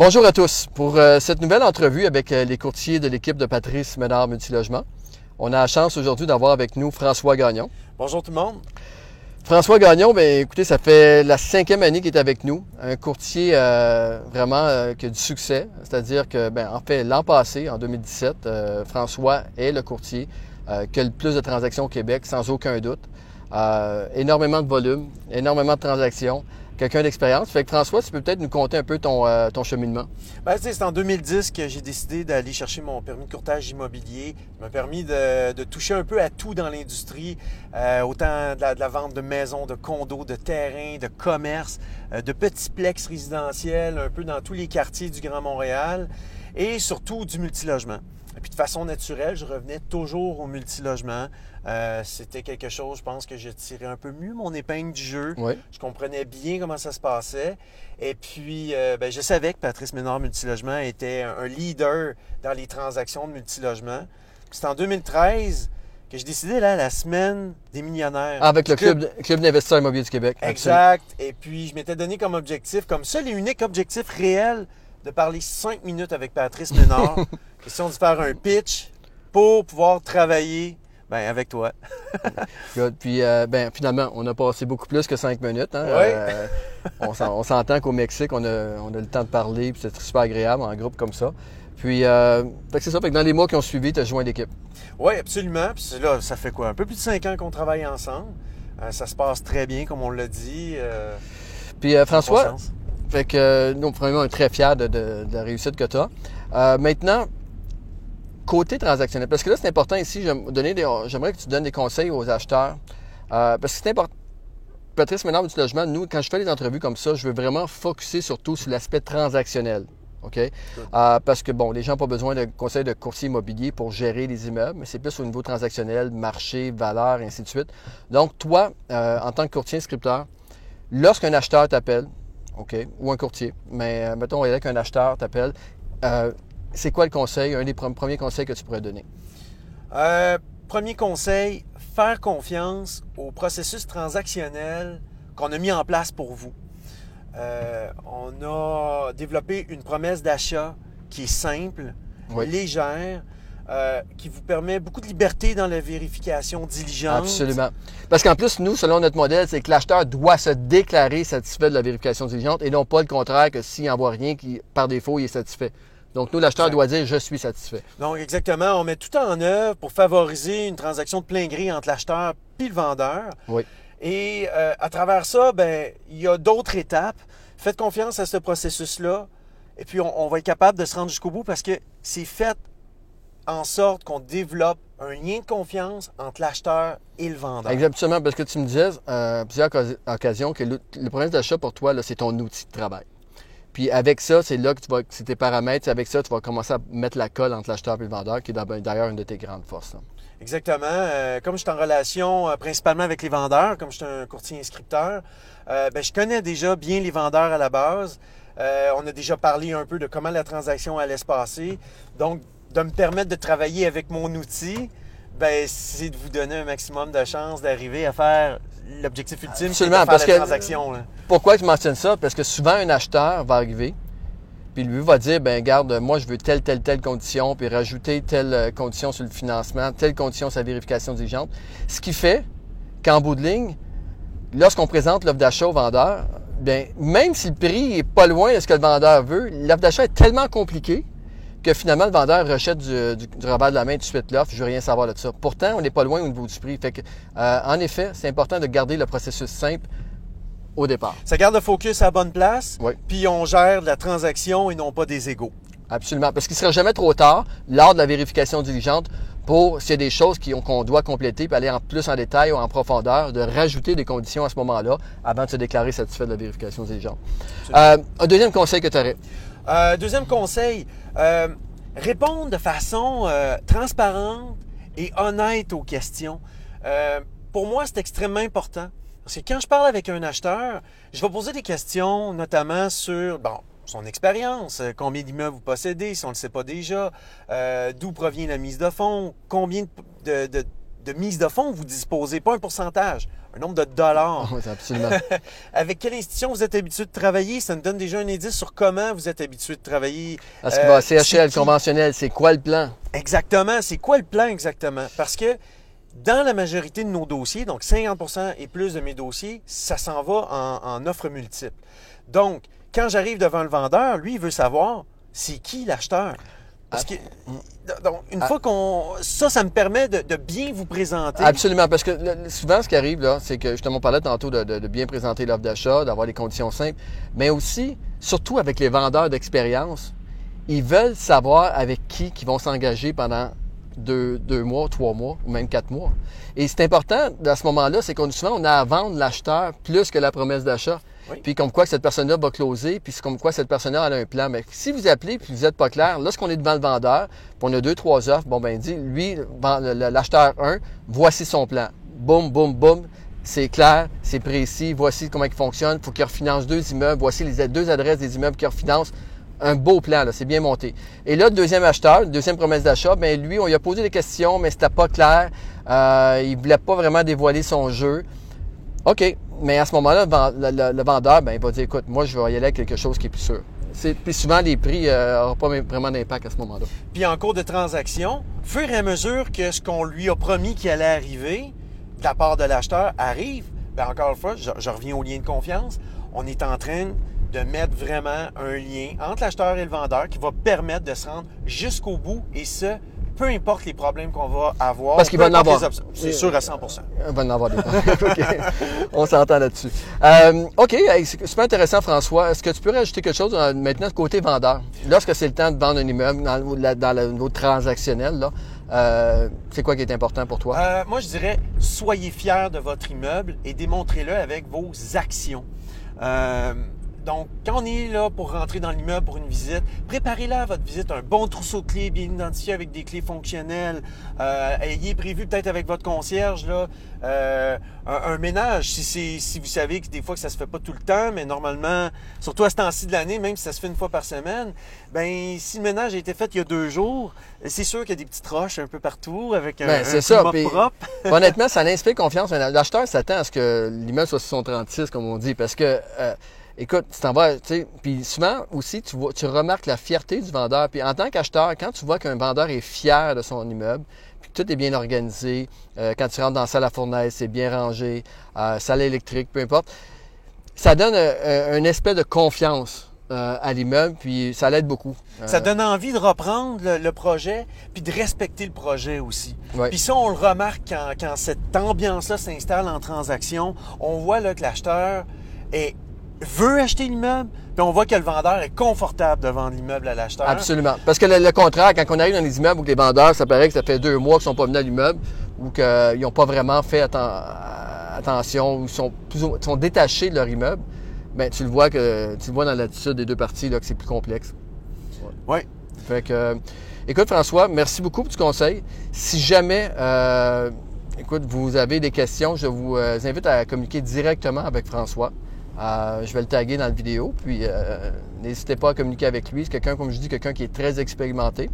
Bonjour à tous. Pour euh, cette nouvelle entrevue avec euh, les courtiers de l'équipe de Patrice Ménard Multilogement, on a la chance aujourd'hui d'avoir avec nous François Gagnon. Bonjour tout le monde. François Gagnon, ben écoutez, ça fait la cinquième année qu'il est avec nous. Un courtier euh, vraiment euh, qui a du succès. C'est-à-dire que, ben, en fait, l'an passé, en 2017, euh, François est le courtier qui a le plus de transactions au Québec, sans aucun doute. Énormément de volume, énormément de transactions, quelqu'un d'expérience. Fait François, tu peux peut-être nous conter un peu ton, euh, ton cheminement. Ben, c'est en 2010 que j'ai décidé d'aller chercher mon permis de courtage immobilier. Ça m'a permis de, toucher un peu à tout dans l'industrie, euh, autant de la, vente de maisons, de condos, de terrains, de commerces, euh, de petits plex résidentiels, un peu dans tous les quartiers du Grand Montréal et surtout du multilogement. Et puis de façon naturelle, je revenais toujours au multilogement. Euh, C'était quelque chose, je pense que je tirais un peu mieux mon épingle du jeu. Oui. Je comprenais bien comment ça se passait. Et puis, euh, ben, je savais que Patrice Ménard Multilogement était un leader dans les transactions de multilogement. C'est en 2013 que j'ai décidé, là, la semaine des millionnaires. Avec le club, club d'investisseurs immobiliers du Québec. Exact. Et puis, je m'étais donné comme objectif, comme seul et unique objectif réel, de parler cinq minutes avec Patrice Ménard. Question de faire un pitch pour pouvoir travailler ben, avec toi. Good. Puis, euh, ben, finalement, on a passé beaucoup plus que cinq minutes. hein. Ouais. Euh, on s'en- on s'entend qu'au Mexique, on a, on a le temps de parler, puis c'est super agréable en groupe comme ça. Puis, euh, c'est ça. Fait que dans les mois qui ont suivi, tu as joint l'équipe. Oui, absolument. Puis là, ça fait quoi? Un peu plus de cinq ans qu'on travaille ensemble. Euh, ça se passe très bien, comme on l'a dit. Puis, François. Fait que euh, nous, premièrement, on est très fiers de, de- de la réussite que tu as. maintenant, côté transactionnel, parce que là, c'est important ici, j'aimerais que tu donnes des conseils aux acheteurs. Euh, parce que c'est important. Patrice, maintenant, du logement, nous, quand je fais des entrevues comme ça, je veux vraiment focuser surtout sur l'aspect transactionnel. OK? Euh, parce que, bon, les gens n'ont pas besoin de conseils de courtier immobilier pour gérer les immeubles, mais c'est plus au niveau transactionnel, marché, valeur, et ainsi de suite. Donc, toi, euh, en tant que courtier inscripteur, lorsqu'un acheteur t'appelle, OK, ou un courtier, mais euh, mettons, il y a qu'un acheteur t'appelle, euh, c'est quoi le conseil, un des pre- premiers conseils que tu pourrais donner? Euh, premier conseil, faire confiance au processus transactionnel qu'on a mis en place pour vous. Euh, on a développé une promesse d'achat qui est simple, Oui. légère, euh, qui vous permet beaucoup de liberté dans la vérification diligente. Absolument. Parce qu'en plus, nous, selon notre modèle, c'est que l'acheteur doit se déclarer satisfait de la vérification diligente et non pas le contraire que s'il n'envoie rien, qui, par défaut, il est satisfait. Donc, nous, l'acheteur doit dire je suis satisfait. Donc, exactement, on met tout en œuvre pour favoriser une transaction de plein gré entre l'acheteur et le vendeur. Oui. Et euh, à travers ça, ben, il y a d'autres étapes. Faites confiance à ce processus-là. Et puis, on, on va être capable de se rendre jusqu'au bout parce que c'est fait en sorte qu'on développe un lien de confiance entre l'acheteur et le vendeur. Exactement, parce que tu me disais euh, à plusieurs ocas- occasions que le, le problème d'achat pour toi, c'est ton outil de travail. Puis avec ça, c'est là que tu vas, c'est tes paramètres, avec ça, tu vas commencer à mettre la colle entre l'acheteur et le vendeur, qui est d'ailleurs une de tes grandes forces. là. Exactement. Euh, comme je suis en relation euh, principalement avec les vendeurs, comme je suis un courtier inscripteur, euh, ben, je connais déjà bien les vendeurs à la base. Euh, on a déjà parlé un peu de comment la transaction allait se passer. Donc, de me permettre de travailler avec mon outil, ben, c'est de vous donner un maximum de chances d'arriver à faire l'objectif ultime, de Absolument, faire parce la que- transaction. là. Pourquoi je mentionne ça? Parce que souvent, un acheteur va arriver, puis lui va dire, ben garde, moi, je veux telle, telle, telle condition, puis rajouter telle euh, condition sur le financement, telle condition sur la vérification diligente. Ce qui fait qu'en bout de ligne, lorsqu'on présente l'offre d'achat au vendeur, bien, même si le prix est pas loin de ce que le vendeur veut, l'offre d'achat est tellement compliquée que finalement, le vendeur rechète du, du, du revers de la main tout de suite l'offre, je veux rien savoir de ça. Pourtant, on n'est pas loin au niveau du prix. Fait que, euh, en effet, c'est important de garder le processus simple au départ. Ça garde le focus à la bonne place, Oui. puis on gère la transaction et non pas des égaux. Absolument. Parce qu'il ne sera jamais trop tard lors de la vérification diligente pour, s'il y a des choses qu'on doit compléter, puis aller en plus en détail ou en profondeur, de rajouter des conditions à ce moment-là avant de se déclarer satisfait de la vérification diligente. Euh, un deuxième conseil que tu aurais. Euh, deuxième conseil, euh, répondre de façon euh, transparente et honnête aux questions. Pour moi, c'est extrêmement important. Parce que quand je parle avec un acheteur, je vais poser des questions, notamment sur bon, son expérience, combien d'immeubles vous possédez, si on ne le sait pas déjà, d'où provient la mise de fonds, combien de- de de mise de fonds vous disposez, pas un pourcentage, un nombre de dollars. Oui, absolument. Avec quelle institution vous êtes habitué de travailler? Ça nous donne déjà un indice sur comment vous êtes habitué de travailler. Parce que bah, CHL conventionnel, c'est quoi le plan? Exactement. C'est quoi le plan exactement? Parce que dans la majorité de nos dossiers, donc 50% et plus de mes dossiers, ça s'en va en, en offres multiples. Donc, quand j'arrive devant le vendeur, lui, il veut savoir c'est qui l'acheteur? Parce que, donc, une Ah. fois qu'on. Ça, ça me permet de, de bien vous présenter. Absolument, parce que le- souvent, ce qui arrive, là, c'est que justement, on parlait tantôt de, de- de bien présenter l'offre d'achat, d'avoir les conditions simples, mais aussi, surtout avec les vendeurs d'expérience, ils veulent savoir avec qui ils vont s'engager pendant deux, deux mois, trois mois ou même quatre mois. Et c'est important, à ce moment-là, c'est qu'on souvent, on a à vendre l'acheteur plus que la promesse d'achat. Puis comme quoi cette personne-là va closer, puis comme quoi cette personne-là a un plan. Mais si vous appelez puis vous n'êtes pas clair, lorsqu'on est devant le vendeur, puis on a deux, trois offres, bon ben dit, lui, l'acheteur 1, voici son plan. Boum, boum, boum. C'est clair, c'est précis, voici comment il fonctionne. Faut qu'il refinance deux immeubles, voici les deux adresses des immeubles qu'il refinance. Un beau plan, là, c'est bien monté. Et là, le deuxième acheteur, deuxième promesse d'achat, ben lui, on lui a posé des questions, mais c'était pas clair. Euh, il voulait pas vraiment dévoiler son jeu. OK, mais à ce moment-là, le ven- le, le- le vendeur, ben, il va dire, écoute, moi, je vais y aller avec quelque chose qui est plus sûr. Puis souvent, les prix n'auront pas même- vraiment d'impact à ce moment-là. Puis en cours de transaction, fur et à mesure que ce qu'on lui a promis qui allait arriver, de la part de l'acheteur, arrive, ben encore une fois, je, je reviens au lien de confiance, on est en train de mettre vraiment un lien entre l'acheteur et le vendeur qui va permettre de se rendre jusqu'au bout et ce, peu importe les problèmes qu'on va avoir. Parce qu'il va en avoir. C'est sûr à 100% On va en avoir des OK. On s'entend là-dessus. Euh, OK, hey, c'est super intéressant, François. Est-ce que tu peux rajouter quelque chose euh, maintenant côté vendeur? Lorsque c'est le temps de vendre un immeuble dans, le- la- dans le niveau transactionnel, là, euh, c'est quoi qui est important pour toi? Euh, moi, je dirais, soyez fiers de votre immeuble et démontrez-le avec vos actions. Euh, donc, quand on est là pour rentrer dans l'immeuble pour une visite, préparez-la votre visite, un bon trousseau de clés bien identifié avec des clés fonctionnelles. Euh, ayez prévu peut-être avec votre concierge là, euh, un, un ménage si, c'est- si vous savez que des fois que ça se fait pas tout le temps, mais normalement, surtout à ce temps-ci de l'année, même si ça se fait une fois par semaine, ben si le ménage a été fait il y a deux jours, c'est sûr qu'il y a des petites roches un peu partout avec un, Ben, un ça, propre. Honnêtement, ça inspire confiance. mais L'acheteur s'attend à ce que l'immeuble soit sur son 36, comme on dit, parce que, euh, écoute, tu t'en vas, tu sais, puis souvent aussi, tu, vois, tu remarques la fierté du vendeur. Puis en tant qu'acheteur, quand tu vois qu'un vendeur est fier de son immeuble, puis que tout est bien organisé, euh, quand tu rentres dans la salle à fournaise, c'est bien rangé, euh, salle électrique, peu importe, ça donne euh, un aspect de confiance euh, à l'immeuble, puis ça l'aide beaucoup. Ça donne envie de reprendre le, le projet, puis de respecter le projet aussi. Ouais. Puis ça, on le remarque quand, quand cette ambiance-là s'installe en transaction. On voit là, que l'acheteur est- veut acheter l'immeuble, puis on voit que le vendeur est confortable de vendre l'immeuble à l'acheteur. Absolument. Parce que le, le contraire, quand on arrive dans les immeubles où les vendeurs, ça paraît que ça fait deux mois qu'ils sont pas venus à l'immeuble ou qu'ils n'ont pas vraiment fait atten- attention ou sont, plus ou- sont détachés de leur immeuble, ben, tu le vois que tu le vois dans l'attitude des deux parties là, que c'est plus complexe. Oui. Fait que, euh, écoute François, merci beaucoup pour ton conseil. Si jamais, euh, écoute, vous avez des questions, je vous euh, invite à communiquer directement avec François. Euh, je vais le taguer dans la vidéo, puis euh, n'hésitez pas à communiquer avec lui. C'est quelqu'un, comme je dis, quelqu'un qui est très expérimenté.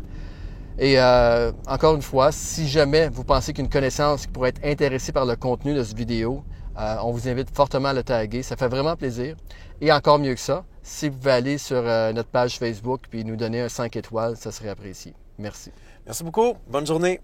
Et euh, encore une fois, si jamais vous pensez qu'une connaissance pourrait être intéressée par le contenu de cette vidéo, on vous invite fortement à le taguer. Ça fait vraiment plaisir. Et encore mieux que ça, si vous pouvez aller sur notre page Facebook puis nous donner un 5 étoiles, ça serait apprécié. Merci. Merci beaucoup. Bonne journée.